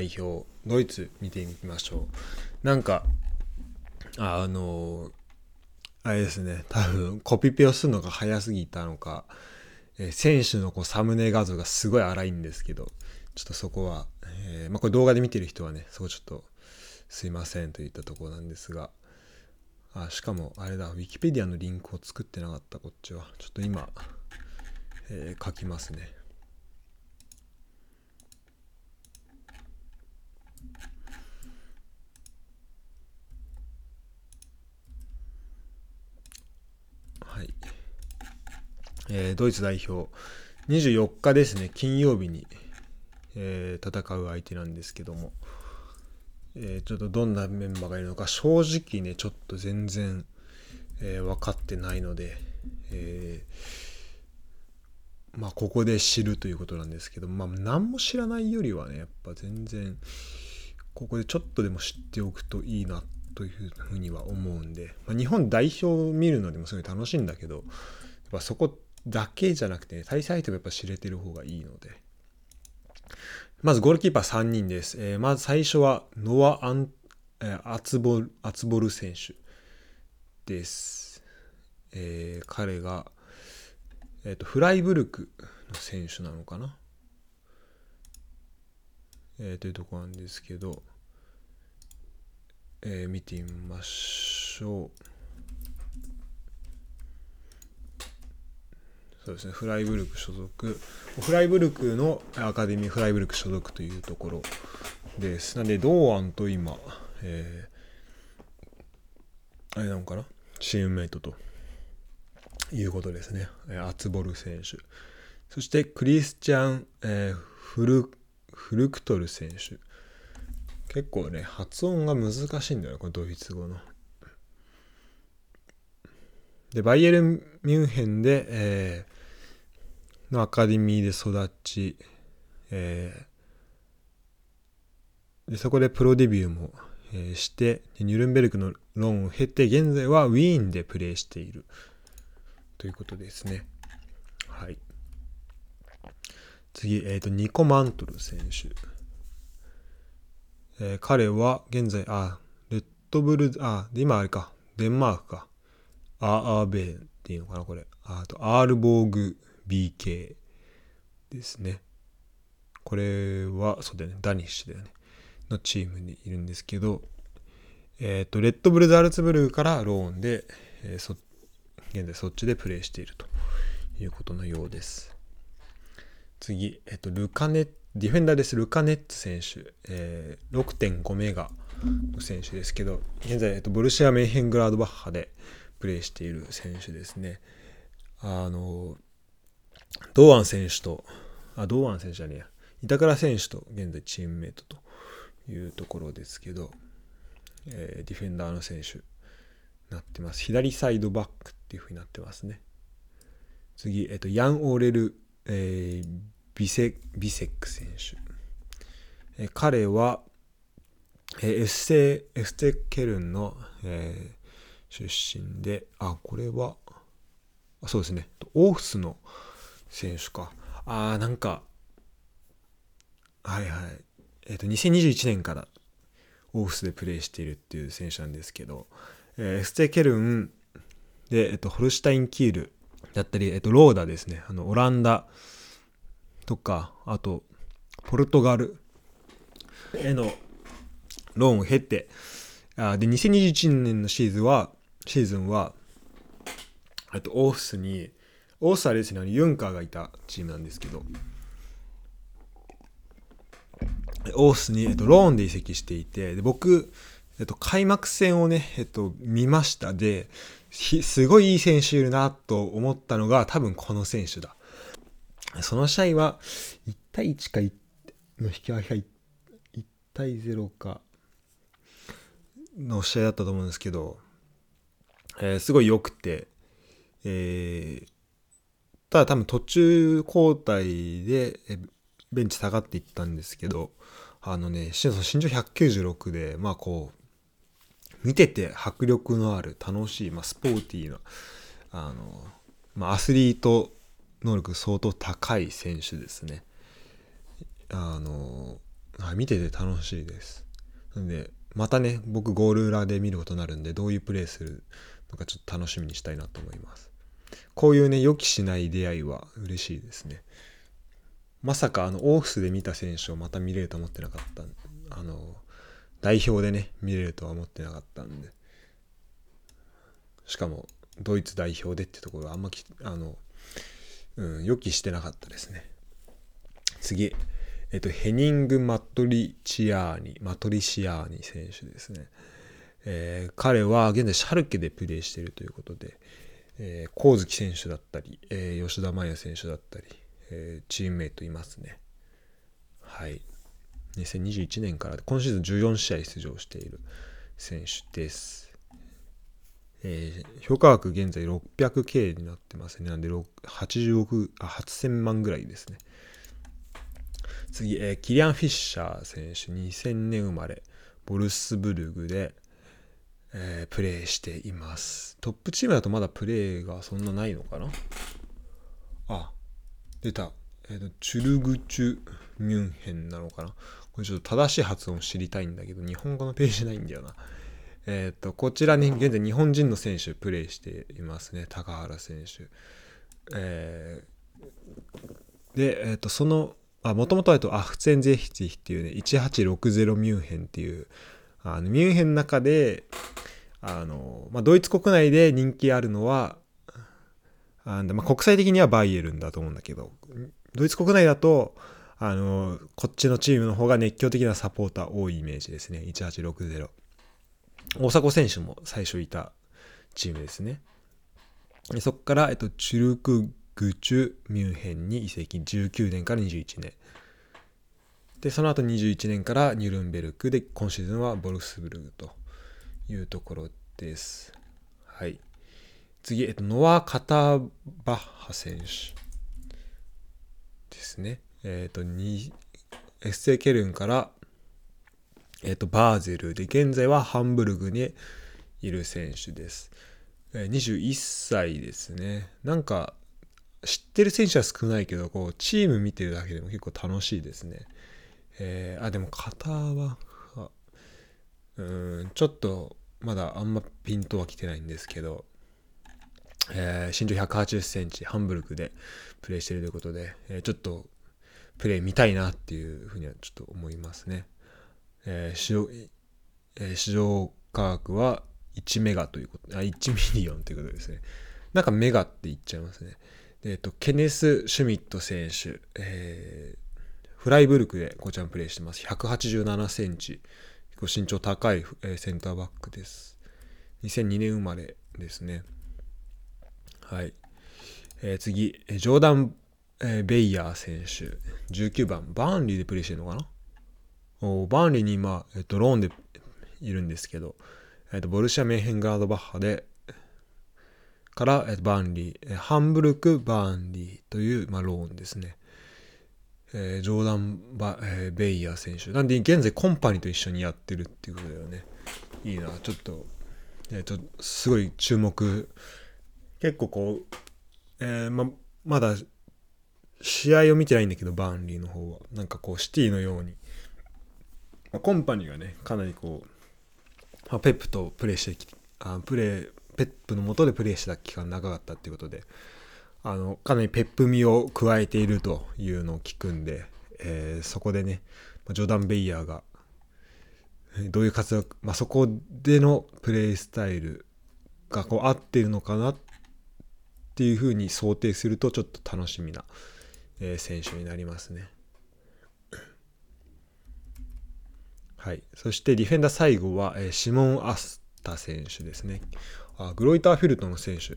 代表ドイツ見てみましょう。なんかあのあれですね。多分コピペをするのが早すぎたのか、え選手のこうサムネ画像がすごい荒いんですけどちょっとそこは、えー、まあ、これ動画で見てる人はねそこちょっとすいませんといったところなんですがあしかもあれだウィキペディアのリンクを作ってなかったこっちは。ちょっと今、えー、書きますねはい、えー、ドイツ代表。24日ですね。金曜日に、えー、戦う相手なんですけども。えー、ちょっとどんなメンバーがいるのか。正直ねちょっと全然、えー、分かってないので、え、まあここで知るということなんですけどまあ何も知らないよりはねやっぱ全然ここでちょっとでも知っておくといいなというふうには思うんで、まあ、日本代表を見るのでもすごい楽しいんだけどやっぱそこだけじゃなくて、ね、対戦相手もやっぱ知れてる方がいいのでまずゴールキーパー3人です。えー、まず最初はノア・アン、えー、アツボル、アツボル選手です。えー、彼が、えーと、フライブルクの選手なのかな、えー、というとこなんですけど、えー、見てみましょう。そうですね、フライブルク所属、フライブルクのアカデミー、フライブルク所属というところです。なんで、堂安と今、えー、あれなのかな？チームメイトということですね。アツボル選手。そして、クリスチャン、えー、フル、フルクトル選手。結構ね、発音が難しいんだよこのドイツ語の。で、バイエルン・ミュンヘンで、えー、のアカデミーで育ち、えー、でそこでプロデビューも、えー、してニュルンベルクのローンを経て現在はウィーンでプレーしているということですね。はい。次、えーと、ニコ・マントル選手。えー、彼は現在、あ、レッドブル、あ、で今あれか、デンマークか。アーベーっていうのかなこれあとアールボーグ BK ですね。これはそうだよね。ダニッシュだよね。のチームにいるんですけどえっ、ー、とレッドブルザルツブルーからローンで、えー、そ現在そっちでプレーしているということのようです。次、えっ、ー、とルカネディフェンダーです。ルカネッツ選手、えー、6.5メガの選手ですけど現在、えっと、ボルシア・メンヘングラードバッハで、プレーしている選手ですね。あの、堂安選手と、あ、堂安選手じゃねえや、板倉選手と現在チームメイトというところですけど、えー、ディフェンダーの選手なってます。左サイドバックっていう風になってますね。次、えっ、ー、と、ヤン・オーレル、えー、ビセビセック選手。えー、彼は、えー、エステ、エステケルンの、えー、出身で、あ、これは、あそうですね、オーフスの選手か。あー、なんか、はいはい。えっ、ー、と、2021年からオーフスでプレーしているっていう選手なんですけど、えー、ステケルンで、えっ、ー、と、ホルシュタイン・キールだったり、えっ、と、ローダですね、あの、オランダとか、あと、ポルトガルへのローンを経て、あで、2021年のシーズンは、シーズンは、あとオーフスに、オースターですね、ユンカーがいたチームなんですけど、オースに、えっと、ローンで移籍していて、で僕、えっと、開幕戦をね、えっと、見ました。で、すごいいい選手いるなと思ったのが、多分この選手だ。その試合は、1対1か1の引き分けが 1, 1対0かの試合だったと思うんですけど、えー、すごい良くて、えー、ただ多分途中交代でベンチ下がっていったんですけど、あのね、身長196で、まあこう、見てて迫力のある楽しい、まあ、スポーティーな、あの、まあ、アスリート能力相当高い選手ですね。あの、見てて楽しいですなんでまたね僕ゴール裏で見ることになるんでどういうプレーするのかちょっと楽しみにしたいなと思いますこういうね予期しない出会いは嬉しいですね。まさかあのオーフスで見た選手をまた見れると思ってなかった。あの代表でね見れるとは思ってなかったんで。しかもドイツ代表でってところはあんまきあの、うん、予期してなかったですね。次。えっと、ヘニング・マトリチアーニ、マトリシアーニ選手ですね。えー、彼は現在シャルケでプレーしているということで、えー、光月選手だったり、えー、吉田麻也選手だったり、えー、チームメイトいますね。はい。2021年から今シーズン14試合出場している選手です。えー、評価額現在 600K になってますね。なんで80億、あ、8000万ぐらいですね。次、えー、キリアン・フィッシャー選手、2000年生まれ、ボルスブルグで、えー、プレーしています。トップチームだとまだプレーがそんなないのかな？あ、出た。えっ、ー、と、チュルグチュ・ミュンヘンなのかな？これちょっと正しい発音知りたいんだけど、日本語のページないんだよな。えっ、ー、と、こちらに現在日本人の選手プレーしていますね。高原選手。えー、で、えっ、と、そのあもともとはアフツェンゼヒツィっていうね1860ミュンヘンっていうあのミュンヘンの中であの、まあ、ドイツ国内で人気あるのはあまあ、国際的にはバイエルンだと思うんだけどドイツ国内だとあのこっちのチームの方が熱狂的なサポーター多いイメージですね。1860大迫選手も最初いたチームですね。そこから、えっと、チュルクグチュ・ミュンヘンに移籍。19年から21年。でその後21年からニュルンベルクで今シーズンはボルスブルグというところです。はい。次、えっと、ノア・カタバッハ選手ですね。えっ、とにエッセケルンからえっ、とバーゼルで現在はハンブルグにいる選手です。21歳ですね。なんか知ってる選手は少ないけどこうチーム見てるだけでも結構楽しいですね。えー、あでも肩はうんちょっとまだあんまピンとは来てないんですけど、えー、身長180センチハンブルクでプレーしてるということで、えー、ちょっとプレー見たいなっていうふうにはちょっと思いますね。えー、市場、え、市場価格は1メガということ、あ、1ミリオンということですね。なんかメガって言っちゃいますね。えっ、と、ケネス・シュミット選手、えー、フライブルクでこちらもプレーしてます。187センチ。結構身長高い、えー、センターバックです。2002年生まれですね。はい。えー、次、ジョーダン・えー、ベイヤー選手、19番、バーンリーでプレーしてるのかな？おバーンリーに今、えっ、と、ローンでいるんですけど、えっ、と、ボルシア・メンヘンガードバッハで、から、えバーンリー、ハンブルク・バーンリーという、まあ、ローンですね。えー、ジョーダンバ、えー、ベイヤー選手。なんで現在コンパニーと一緒にやってるっていうことだよね。いいな。ちょっと、えっ、ー、と、すごい注目。結構こう、えー、ま、まだ試合を見てないんだけど、バーンリーの方は。なんかこう、シティのように。まあ、コンパニーがね、かなりこう、まあ、ペップとプレーしてき、あプレー、ペップのもとでプレーした期間長かったっていうことであのかなりペップ味を加えているというのを聞くんで、えー、そこでねジョダン・ベイヤーがどういう活躍、まあ、そこでのプレースタイルがこう合ってるのかなっていうふうに想定するとちょっと楽しみな、えー、選手になりますね。はい、そしてディフェンダー最後は、えー、シモン・アスタ選手ですね。あグロイターフィルトの選手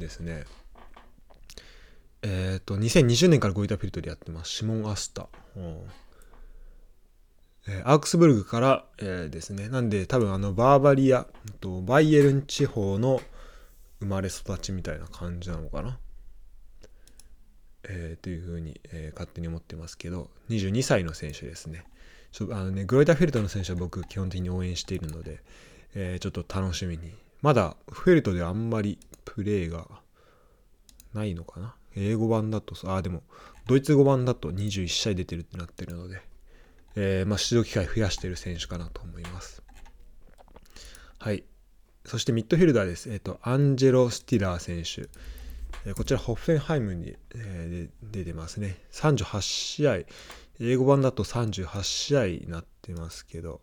ですね。えっ、ー、と、2020年からグロイタフィルトでやってます。シモン・アスタ。うんえ、アークスブルグから、えー、ですね。なんで多分あのバーバリアとバイエルン地方の生まれ育ちみたいな感じなのかな。えー、というふうに、えー、勝手に思ってますけど、22歳の選手ですね。ちょあのねグロイターフィルトの選手は僕基本的に応援しているので、えー、ちょっと楽しみにまだフェルトであんまりプレーがないのかな英語版だと、あ、でも、ドイツ語版だと21試合出てるってなってるので、えー、まあ、出場機会増やしてる選手かなと思います。はい。そしてミッドフィルダーです。えっ、ー、と、アンジェロ・スティラー選手。え、こちら、ホッフェンハイムに、えー、出てますね。38試合。英語版だと38試合になってますけど、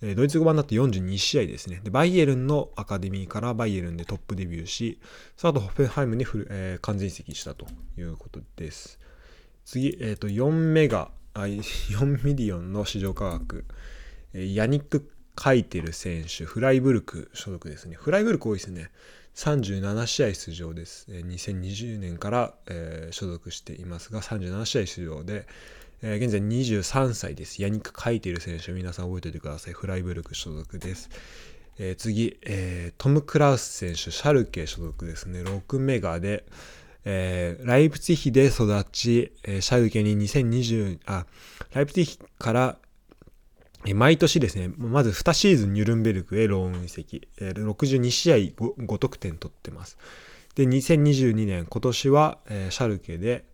ドイツ語版だと42試合ですね。で、バイエルンのアカデミーからバイエルンでトップデビューし、その後ホッフェンハイムにフル、えー、完全移籍したということです。次、えっ、ー、と、4メガ、あ4ミリオンの市場価格、え、ヤニック・カイテル選手、フライブルク所属ですね。フライブルク多いですね。37試合出場です。2020年から、えー、所属していますが、37試合出場で、えー、現在23歳です。ヤニック・カイテル選手、皆さん覚えておいてください。フライブルク所属です。えー、次、えー、トム・クラウス選手、シャルケ所属ですね。6メガで、えー、ライプツィヒで育ち、えー、シャルケに2020、あ、ライプツィヒから、えー、毎年ですね、まず2シーズンニュルンベルクへローン移籍、えー、62試合 5, 5得点取ってます。で、2022年、今年は、えー、シャルケで、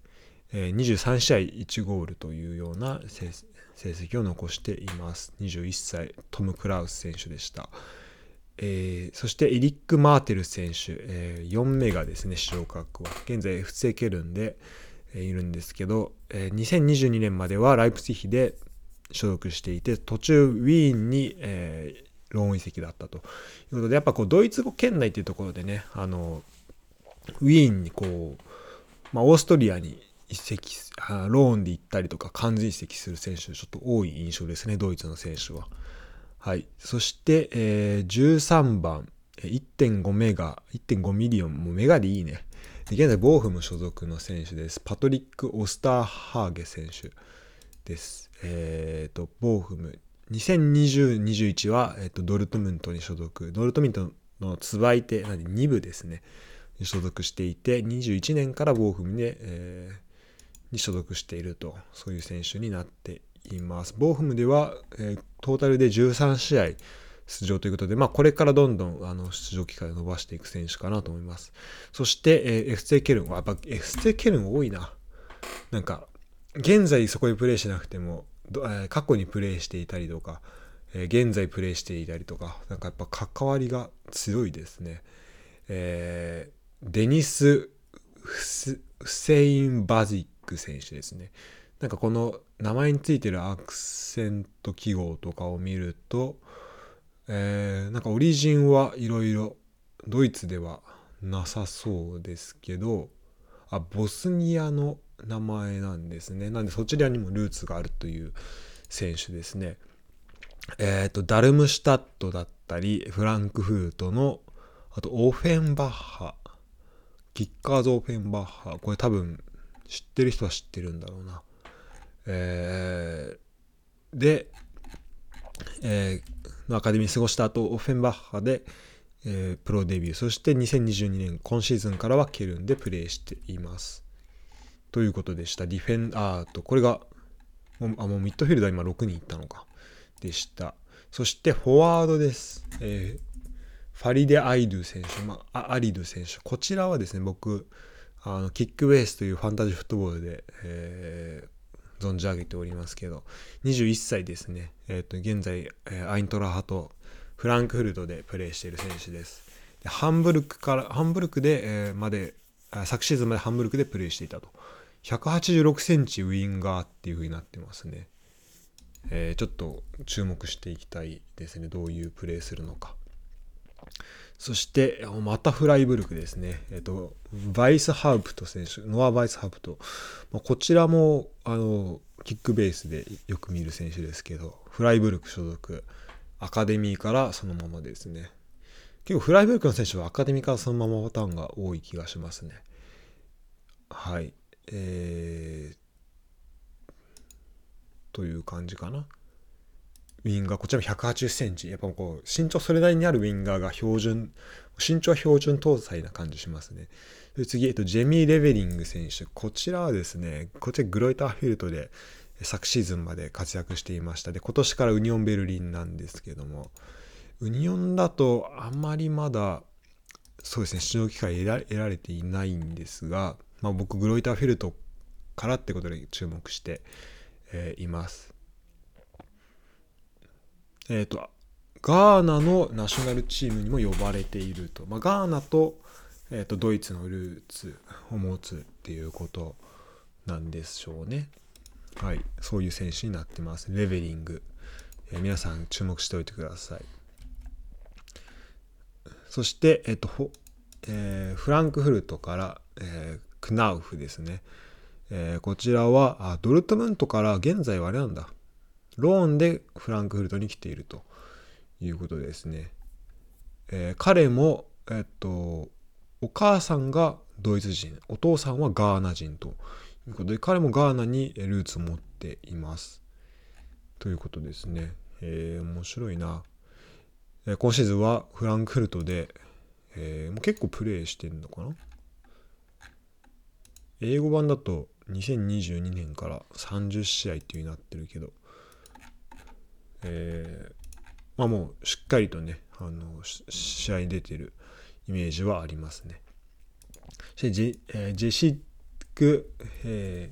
23試合1ゴールというような成績を残しています。21歳、トム・クラウス選手でした。えー、そしてエリック・マーテル選手、えー、4メガですね、市場価格は。現在 FC ケルンで、えー、いるんですけど、えー、2022年まではライプツィヒで所属していて、途中ウィーンに、えー、ローン移籍だったということで、やっぱこうドイツ語圏内っていうところでね、あの、ウィーンにこう、まあ、オーストリアに移籍、ローンで行ったりとか完全移籍する選手ちょっと多い印象ですね、ドイツの選手は。はい。そして、えー、13番、1.5メガ、1.5ミリオン、もうメガでいいね。現在、ボーフム所属の選手です。パトリック・オスターハーゲ選手です。えっ、ー、と、ボーフム。2020-21は、えーと、ドルトムントに所属。ドルトムントのつばい手、2部ですね。所属していて、21年からボーフムで、えー、に所属していると、そういう選手になっています。ボーフムでは、えー、トータルで13試合出場ということで、まあ、これからどんどんあの出場機会を伸ばしていく選手かなと思います。そして、えー、FC ケルンは、やっぱ FC ケルン多いな。なんか、現在そこでプレイしなくても、えー、過去にプレイしていたりとか、えー、現在プレイしていたりとか、なんかやっぱ関わりが強いですね。えー、デニス・フセイン・バジック選手ですね。なんかこの名前についてるアクセント記号とかを見ると、えー、なんかオリジンはいろいろドイツではなさそうですけどあボスニアの名前なんですねなんでそちらにもルーツがあるという選手ですねえっ、ー、とダルムシュタットだったりフランクフルトのあとオフェンバッハキッカーズ・オフェンバッハこれ多分知ってる人は知ってるんだろうな。えー、で、えー、アカデミー過ごした後オフェンバッハで、えー、プロデビュー。そして2022年今シーズンからはケルンでプレーしています。ということでした。ディフェンダーとこれがもうあもうミッドフィルダー今6人いったのか。でした。そしてフォワードです、えー、ファリデ・アイドゥ選手、まあ、アリドゥ選手。こちらはですね僕あのキックベースというファンタジーフットボールで、えー存じ上げておりますけど、21歳ですね。え、ー、と、現在、えー、アイントラハとフランクフルトでプレーしている選手です。でハンブルクから、ハンブルクで、えー、まで、昨シーズンまでハンブルクでプレーしていたと。186センチウィンガーっていう風になってますね。えー、ちょっと注目していきたいですね。どういうプレーするのか。そして、またフライブルクですね。えっと、バイスハウプト選手、ノア・バイスハウプト。こちらも、あの、キックベースでよく見る選手ですけど、フライブルク所属、アカデミーからそのままですね。結構フライブルクの選手はアカデミーからそのままパターンが多い気がしますね。はい。えー、という感じかな。ウィンガー、こちらも180センチ。やっぱこう、身長それなりにあるウィンガーが標準、身長は標準搭載な感じしますね。次、えっと、ジェミー・レベリング選手。こちらはですね、こちらグロイターフィルトで昨シーズンまで活躍していました。で、今年からウニオンベルリンなんですけども、ウニオンだとあまりまだ、そうですね、出場機会得られていないんですが、まあ、僕、グロイターフィルトからってことで注目して、えー、います。えっ、と、ガーナのナショナルチームにも呼ばれていると。まあ、ガーナと,、えー、とドイツのルーツを持つっていうことなんでしょうね。はい。そういう選手になってます。レベリング。えー、皆さん注目しておいてください。そして、えっ、ー、と、えー、フランクフルトから、えー、クナウフですね。え、こちらはあドルトムントから現在はあれなんだ。ローンでフランクフルトに来ているということですね。えー、彼も、えっと、お母さんがドイツ人、お父さんはガーナ人ということで、彼もガーナにルーツを持っています。ということですね。えー、面白いな。えー、今シーズンはフランクフルトで、えー、もう結構プレーしてるのかな？英語版だと2022年から30試合っていうになってるけど、えー、まあもうしっかりとね、あの、試合に出てるイメージはありますね。そしてジ,、えー、ジェシック、え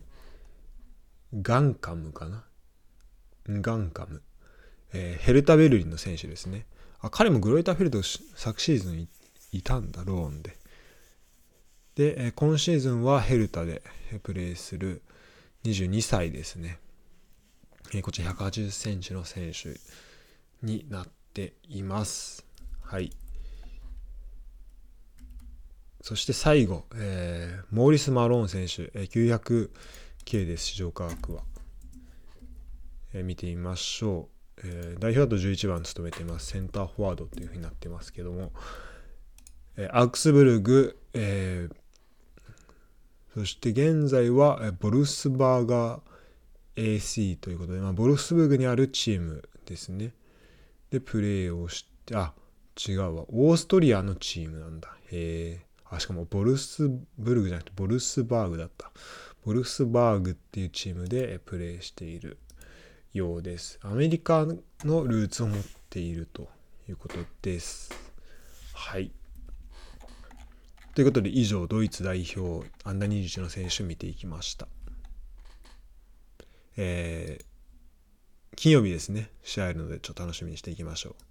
ー、ガンカムかな？ガンカム。えー、ヘルタ・ベルリンの選手ですね。あ、彼もグロイターフィールド昨シーズンいたんだ、ローンで。で、え今シーズンはヘルタでプレーする22歳ですね。えこちら180センチの選手になっています。はい。そして最後、えー、モーリス・マローン選手、えー、900系です、市場価格は。えー、見てみましょう。えー、代表だと11番務めてます。センターフォワードというふうになってますけども、えー、アウクスブルグ、えー、そして現在はボルスバーガー AC ということで、まあ、ボルスブルグにあるチームですね。で、プレーをして、あ、違うわ。オーストリアのチームなんだ。へえ。あ、しかもボルスブルグじゃなくてボルスバーグだった。ボルスバーグっていうチームでプレーしているようです。アメリカのルーツを持っているということです。はい。ということで以上ドイツ代表アンダー21の選手を見ていきました。えー、金曜日ですね試合あるのでちょっと楽しみにしていきましょう。